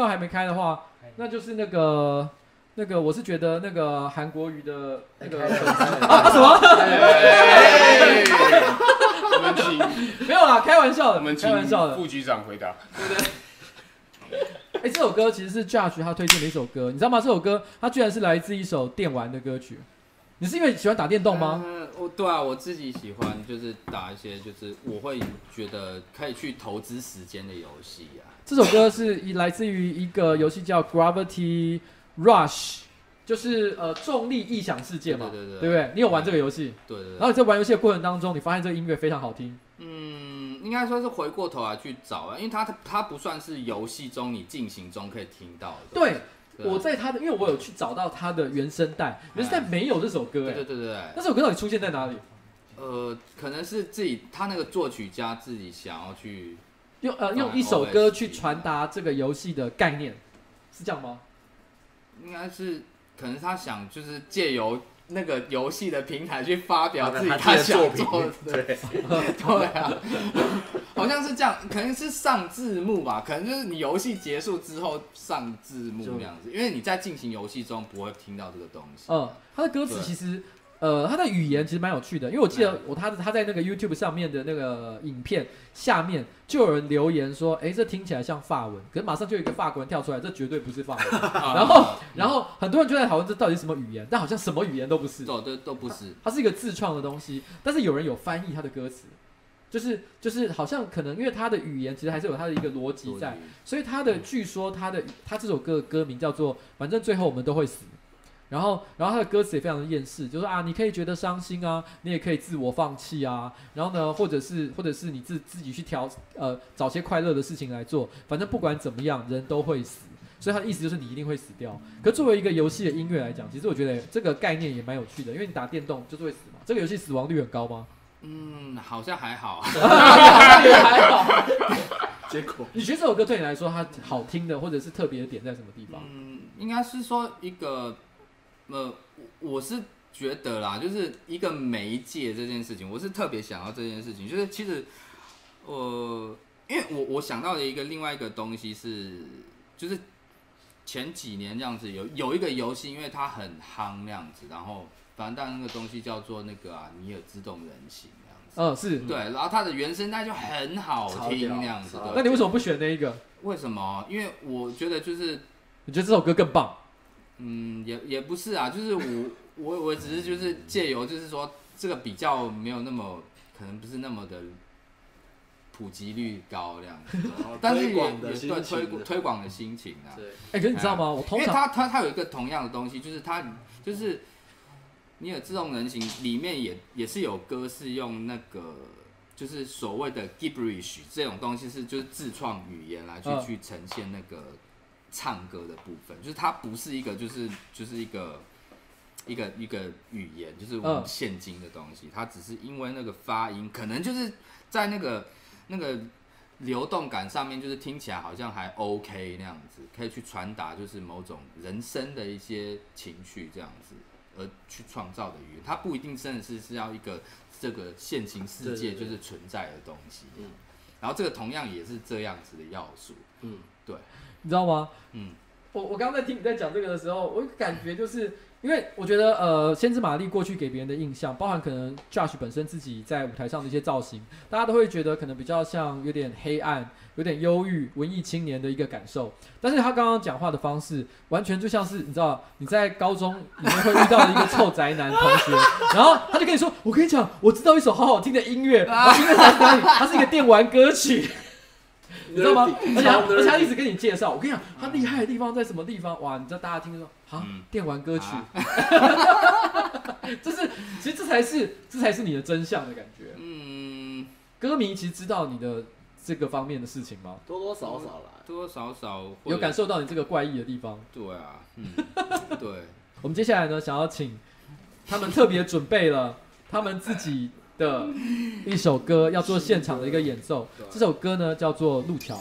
还没开的话，那就是那个那个，我是觉得那个韩国瑜的那个啊什么？我们请没有啦，开玩笑的，我们请开玩笑的。副局长回答。对对哎、这首歌其实是 Judge 他推荐的一首歌，你知道吗？这首歌它居然是来自一首电玩的歌曲。你是因为喜欢打电动吗？嗯，我对啊，我自己喜欢就是打一些，就是我会觉得可以去投资时间的游戏啊。这首歌是来自于一个游戏叫 Gravity Rush，就是呃重力异想世界嘛，对对对对不对？你有玩这个游戏？对对对。然后你在玩游戏的过程当中，你发现这个音乐非常好听。嗯，应该说是回过头来去找啊，因为它它不算是游戏中你进行中可以听到的。对，对我在他的，因为我有去找到他的原声带，原声带没有这首歌哎。对对对对。那首歌到底出现在哪里？呃，可能是自己他那个作曲家自己想要去用呃用一首歌去传达这个游戏的概念，是这样吗？应该是，可能他想就是借由那个游戏的平台去发表自己他想做的，对 对啊，好像是这样，可能是上字幕吧，可能就是你游戏结束之后上字幕那样子，因为你在进行游戏中不会听到这个东西。嗯，他的歌词其实。呃，他的语言其实蛮有趣的，因为我记得我他他在那个 YouTube 上面的那个影片下面就有人留言说，哎，这听起来像法文，可是马上就有一个法国人跳出来，这绝对不是法文。然后然后很多人就在讨论这到底什么语言，但好像什么语言都不是，都都都不是，它是一个自创的东西，但是有人有翻译他的歌词，就是就是好像可能因为他的语言其实还是有他的一个逻辑在，所以他的据说他的他这首歌的歌名叫做反正最后我们都会死。然后，然后他的歌词也非常的厌世，就是啊，你可以觉得伤心啊，你也可以自我放弃啊，然后呢，或者是，或者是你自自己去调，呃，找些快乐的事情来做，反正不管怎么样，人都会死，所以他的意思就是你一定会死掉。可作为一个游戏的音乐来讲，其实我觉得这个概念也蛮有趣的，因为你打电动就是会死嘛。这个游戏死亡率很高吗？嗯，好像还好，也还好。结果，你觉得这首歌对你来说它好听的，或者是特别的点在什么地方？嗯，应该是说一个。呃，我是觉得啦，就是一个媒介这件事情，我是特别想要这件事情，就是其实，呃，因为我我想到的一个另外一个东西是，就是前几年这样子有有一个游戏，因为它很夯那样子，然后反正但那个东西叫做那个啊，尼尔自动人形那样子，嗯、哦，是对，然后它的原声带就很好听那样子，那你为什么不选那一个？为什么？因为我觉得就是，你觉得这首歌更棒？嗯，也也不是啊，就是我我我只是就是借由就是说这个比较没有那么可能不是那么的普及率高这样子，但是也也对推推广的心情啊。对，哎，可是你知道吗？我通常因为它它它有一个同样的东西，就是他就是你有自动人形里面也也是有歌是用那个就是所谓的 gibberish 这种东西是就是自创语言来去去呈现那个。唱歌的部分，就是它不是一个，就是就是一个一个一个语言，就是我们现今的东西。它只是因为那个发音，可能就是在那个那个流动感上面，就是听起来好像还 OK 那样子，可以去传达就是某种人生的一些情绪这样子，而去创造的语言。它不一定真的是是要一个这个现行世界就是存在的东西。嗯，然后这个同样也是这样子的要素。嗯，对。你知道吗？嗯，我我刚刚在听你在讲这个的时候，我感觉就是因为我觉得呃，先知玛丽过去给别人的印象，包含可能 Josh 本身自己在舞台上的一些造型，大家都会觉得可能比较像有点黑暗、有点忧郁、文艺青年的一个感受。但是他刚刚讲话的方式，完全就像是你知道你在高中里面会遇到的一个臭宅男同学，然后他就跟你说：“我跟你讲，我知道一首好好听的音乐，啊，音乐在哪里？它是一个电玩歌曲。”你知道吗？而且他而且他一直跟你介绍，我跟你讲，他厉害的地方在什么地方？哇！你知道大家听说啊，电玩歌曲，这是其实这才是这才是你的真相的感觉。嗯，歌迷其实知道你的这个方面的事情吗？多多少少啦，多多少少有感受到你这个怪异的地方。对啊，嗯，对。我们接下来呢，想要请他们特别准备了他们自己。的一首歌要做现场的一个演奏，这首歌呢叫做《路桥》。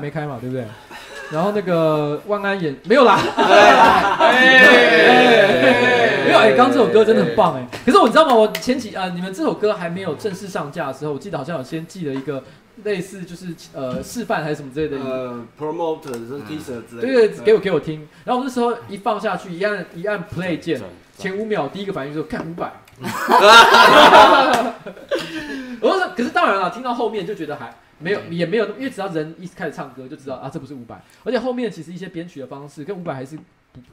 还没开嘛，对不对？然后那个万安也没有啦，哎没有哎，刚刚这首歌真的很棒哎。可是我知道吗？我前几啊、你们这首歌还没有正式上架的时候，我记得好像有先寄了一个类似就是呃示范还是什么之类的，呃，promoter 是 teaser 之类的，对对，给我给我听。然后我那时候一放下去，一按一按 play 键，前五秒第一个反应就是看五百。我说，可是当然了，听到后面就觉得还没有，也没有，因为只要人一开始唱歌就知道啊，这不是伍佰。而且后面其实一些编曲的方式跟伍佰还是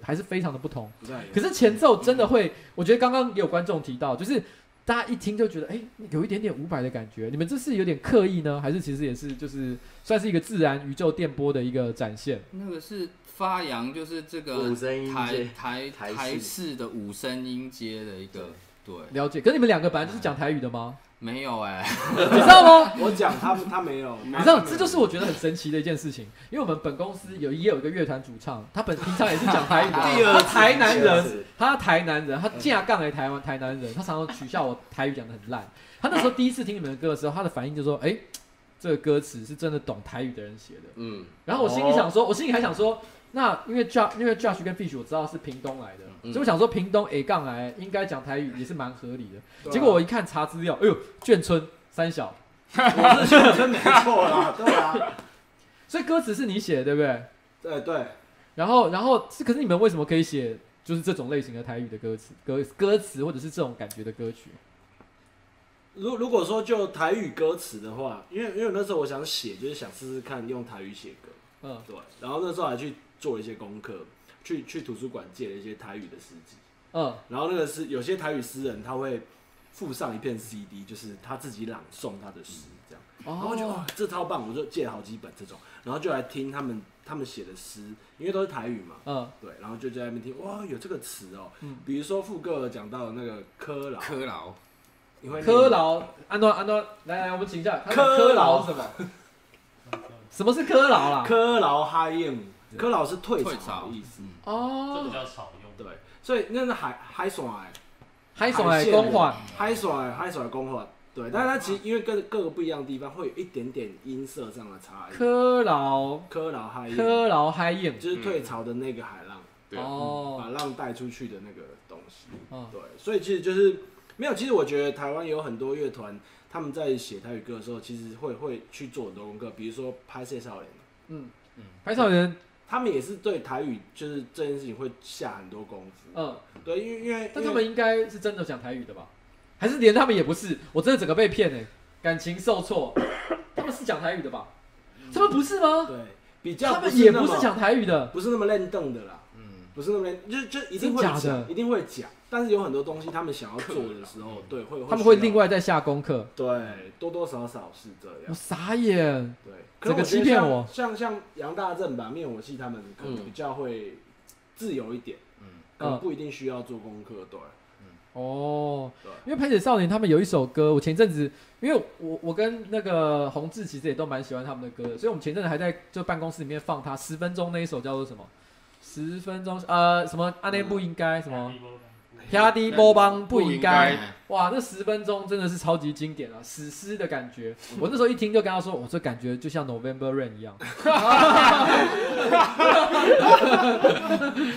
还是非常的不同。可是前奏真的会，我觉得刚刚也有观众提到，就是大家一听就觉得，哎、有一点点伍佰的感觉。你们这是有点刻意呢，还是其实也是就是算是一个自然宇宙电波的一个展现？那个是发扬，就是这个五声音台阶台台式台式的五声音阶的一个对，了解。可是你们两个本来就是讲台语的吗？没有哎、你知道吗？我讲他他没有，你知道，这就是我觉得很神奇的一件事情，因为我们本公司有也有一个乐团主唱，他本平常也是讲台语的，第二次他台南第二人次，他台南人，他竟然杠来台湾台南人，他常常取笑我台语讲的很烂。他那时候第一次听你们的歌的时候，他的反应就说：“哎、这个歌词是真的懂台语的人写的。嗯，”然后我心里想说，我心里还想说，那因为 Josh 因为 Josh 跟 Fish 我知道是屏东来的，嗯所以我想说屏东 A 杠来应该讲台语也是蛮合理的。啊结果我一看查资料，哎呦，眷村三小。我是眷村没错啦，对啊，所以歌词是你写的，对不对？对对，然后，然后是，可是你们为什么可以写就是这种类型的台语的歌词、歌歌词，或者是这种感觉的歌曲？如如果说就台语歌词的话，因为因为那时候我想写，就是想试试看用台语写歌，嗯，对，然后那时候还去做了一些功课，去去图书馆借了一些台语的诗集，嗯，然后那个是有些台语诗人他会附上一片 CD，就是他自己朗诵他的诗这样，然后我就哇这超棒，我就借了好几本这种，然后就来听他们他们写的诗，因为都是台语嘛，嗯，对，然后就在那边听，哇，有这个词哦，嗯。比如说副歌讲到那个科劳，科劳你会念科劳，安诺安诺，来来，我们请教，科科劳劳是什么？什么是科劳啦？科劳嗨用，科劳是退退潮潮的意思，哦。这哦比，较少用。对，所以那是海海爽哎，海爽来公话，海爽哎，海爽的公话，对，但是它其实因为各各个不一样的地方会有一点点音色上的差异，科劳科劳嗨。用科劳嗨燕，就是退潮的那个海浪，对。把哦，浪带出去的那个东西，嗯对，所以其实就是没有，其实我觉得台湾有很多乐团，他们在写台语歌的时候，其实会会去做很多功课，比如说拍谢少年。嗯。嗯，拍少人，他们也是对台语就是这件事情会下很多功夫。嗯，对，因为因为但他们应该是真的讲台语的吧？还是连他们也不是？我真的整个被骗哎，感情受挫，他们是讲台语的吧？他们不是吗？对比较他们也不是讲台语的，不是那么认动的啦，嗯，不是那么练，就就一定会真假的？讲，一定会讲，但是有很多东西他们想要做的时候，对会他们会另外再下功课。对多多少少是这样。我，傻眼，对，整个欺骗我。像像像杨大正吧，灭火器他们可能嗯。比较会自由一点，嗯。可能不一定需要做功课，对，哦。对，因为喷血少年他们有一首歌，我前阵子，因为我我跟那个洪志其实也都蛮喜欢他们的歌的，所以我们前阵子还在就办公室里面放他十分钟那一首叫做什么？十分钟呃什么？阿内不应该什么？压低波邦不应该。哇，那十分钟真的是超级经典啊，史诗的感觉。我那时候一听就跟他说，我这感觉就像 November Rain 一样。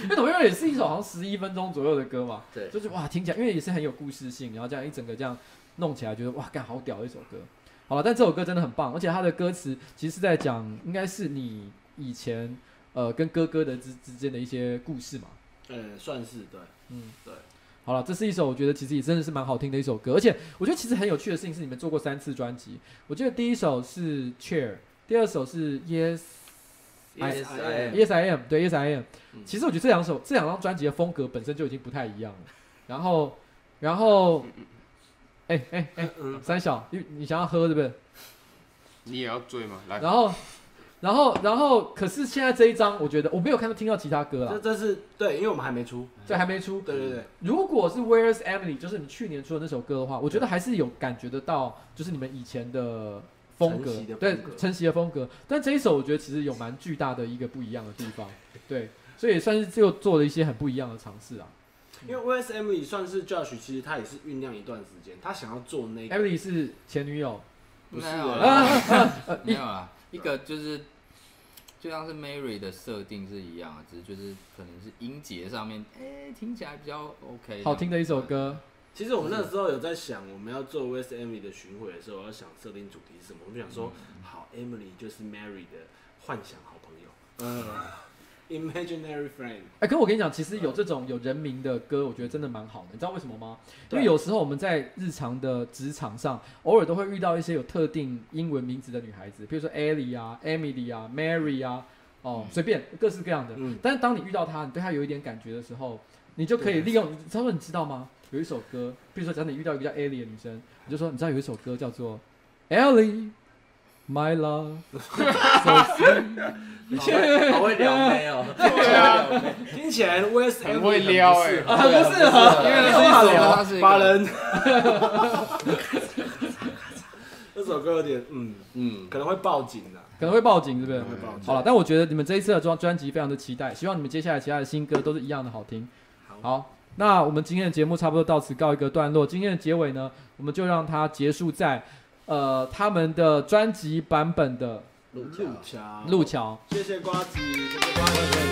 因为 November Rain 也是一首好像十一分钟左右的歌嘛，对就是哇，听起来因为也是很有故事性，然后这样一整个这样弄起来，觉得哇，干好屌的一首歌。好了，但这首歌真的很棒，而且它的歌词其实是在讲，应该是你以前呃跟哥哥的之之间的一些故事嘛。呃，算是对，嗯，对。好了，这是一首我觉得其实也真的是蛮好听的一首歌，而且我觉得其实很有趣的事情是，你们做过三次专辑。我记得第一首是 Chair，第二首是 Yes Yes I am Yes I Am，对 Yes I Am。嗯其实我觉得这两首这两张专辑的风格本身就已经不太一样了。然后，然后，哎哎哎，嗯，三小，你你想要喝对不对？你也要醉吗？来，然后，然后，然后，可是现在这一张，我觉得我没有看到听到其他歌这，这是对，因为我们还没出，这还没出。对对对，如果是 Where's Emily，就是你去年出的那首歌的话，我觉得还是有感觉得到，就是你们以前的风格，对晨曦的风格。但这一首我觉得其实有蛮巨大的一个不一样的地方，对，所以也算是就做了一些很不一样的尝试啊。因为 Where's Emily 算是 Josh，其实他也是酝酿一段时间，他想要做那个，Emily 是前女友，不是没有欸啦呃没有啦，一个就是就像是 Mary 的设定是一样的，只是就是可能是音节上面，哎、听起来比较 OK，好听的一首歌。其实我们那时候有在想，我们要做 West Emily 的巡回的时候，我要想设定主题是什么。我们想说，好，Emily 就是 Mary 的幻想好朋友，嗯，Imaginary Friend。哎、可我跟你讲，其实有这种有人名的歌，我觉得真的蛮好的。你知道为什么吗？因为有时候我们在日常的职场上，偶尔都会遇到一些有特定英文名字的女孩子，比如说 Ellie 啊、Emily 啊、Mary 啊，哦，随便各式各样的。嗯但是当你遇到她，你对她有一点感觉的时候，你就可以利用。他说你知道吗？有一首歌，比如说假如你遇到一个叫 Ellie 的女生，你就说你知道有一首歌叫做 Ellie。My love, 好会撩妹哦，对啊，听起来 Wes 很 Emily 会撩哎、欸，啊，不适合，因为很好它聊是一，把个人。这首歌有点，嗯，嗯，可能会报警的。可能会报警，对不对？会报警好了，但我觉得你们这一次的专专辑非常的期待，希望你们接下来其他的新歌都是一样的好听。好，那我们今天的节目差不多到此告一个段落。今天的结尾呢，我们就让它结束在呃他们的专辑版本的路路桥，路桥。谢谢瓜子，谢谢瓜子。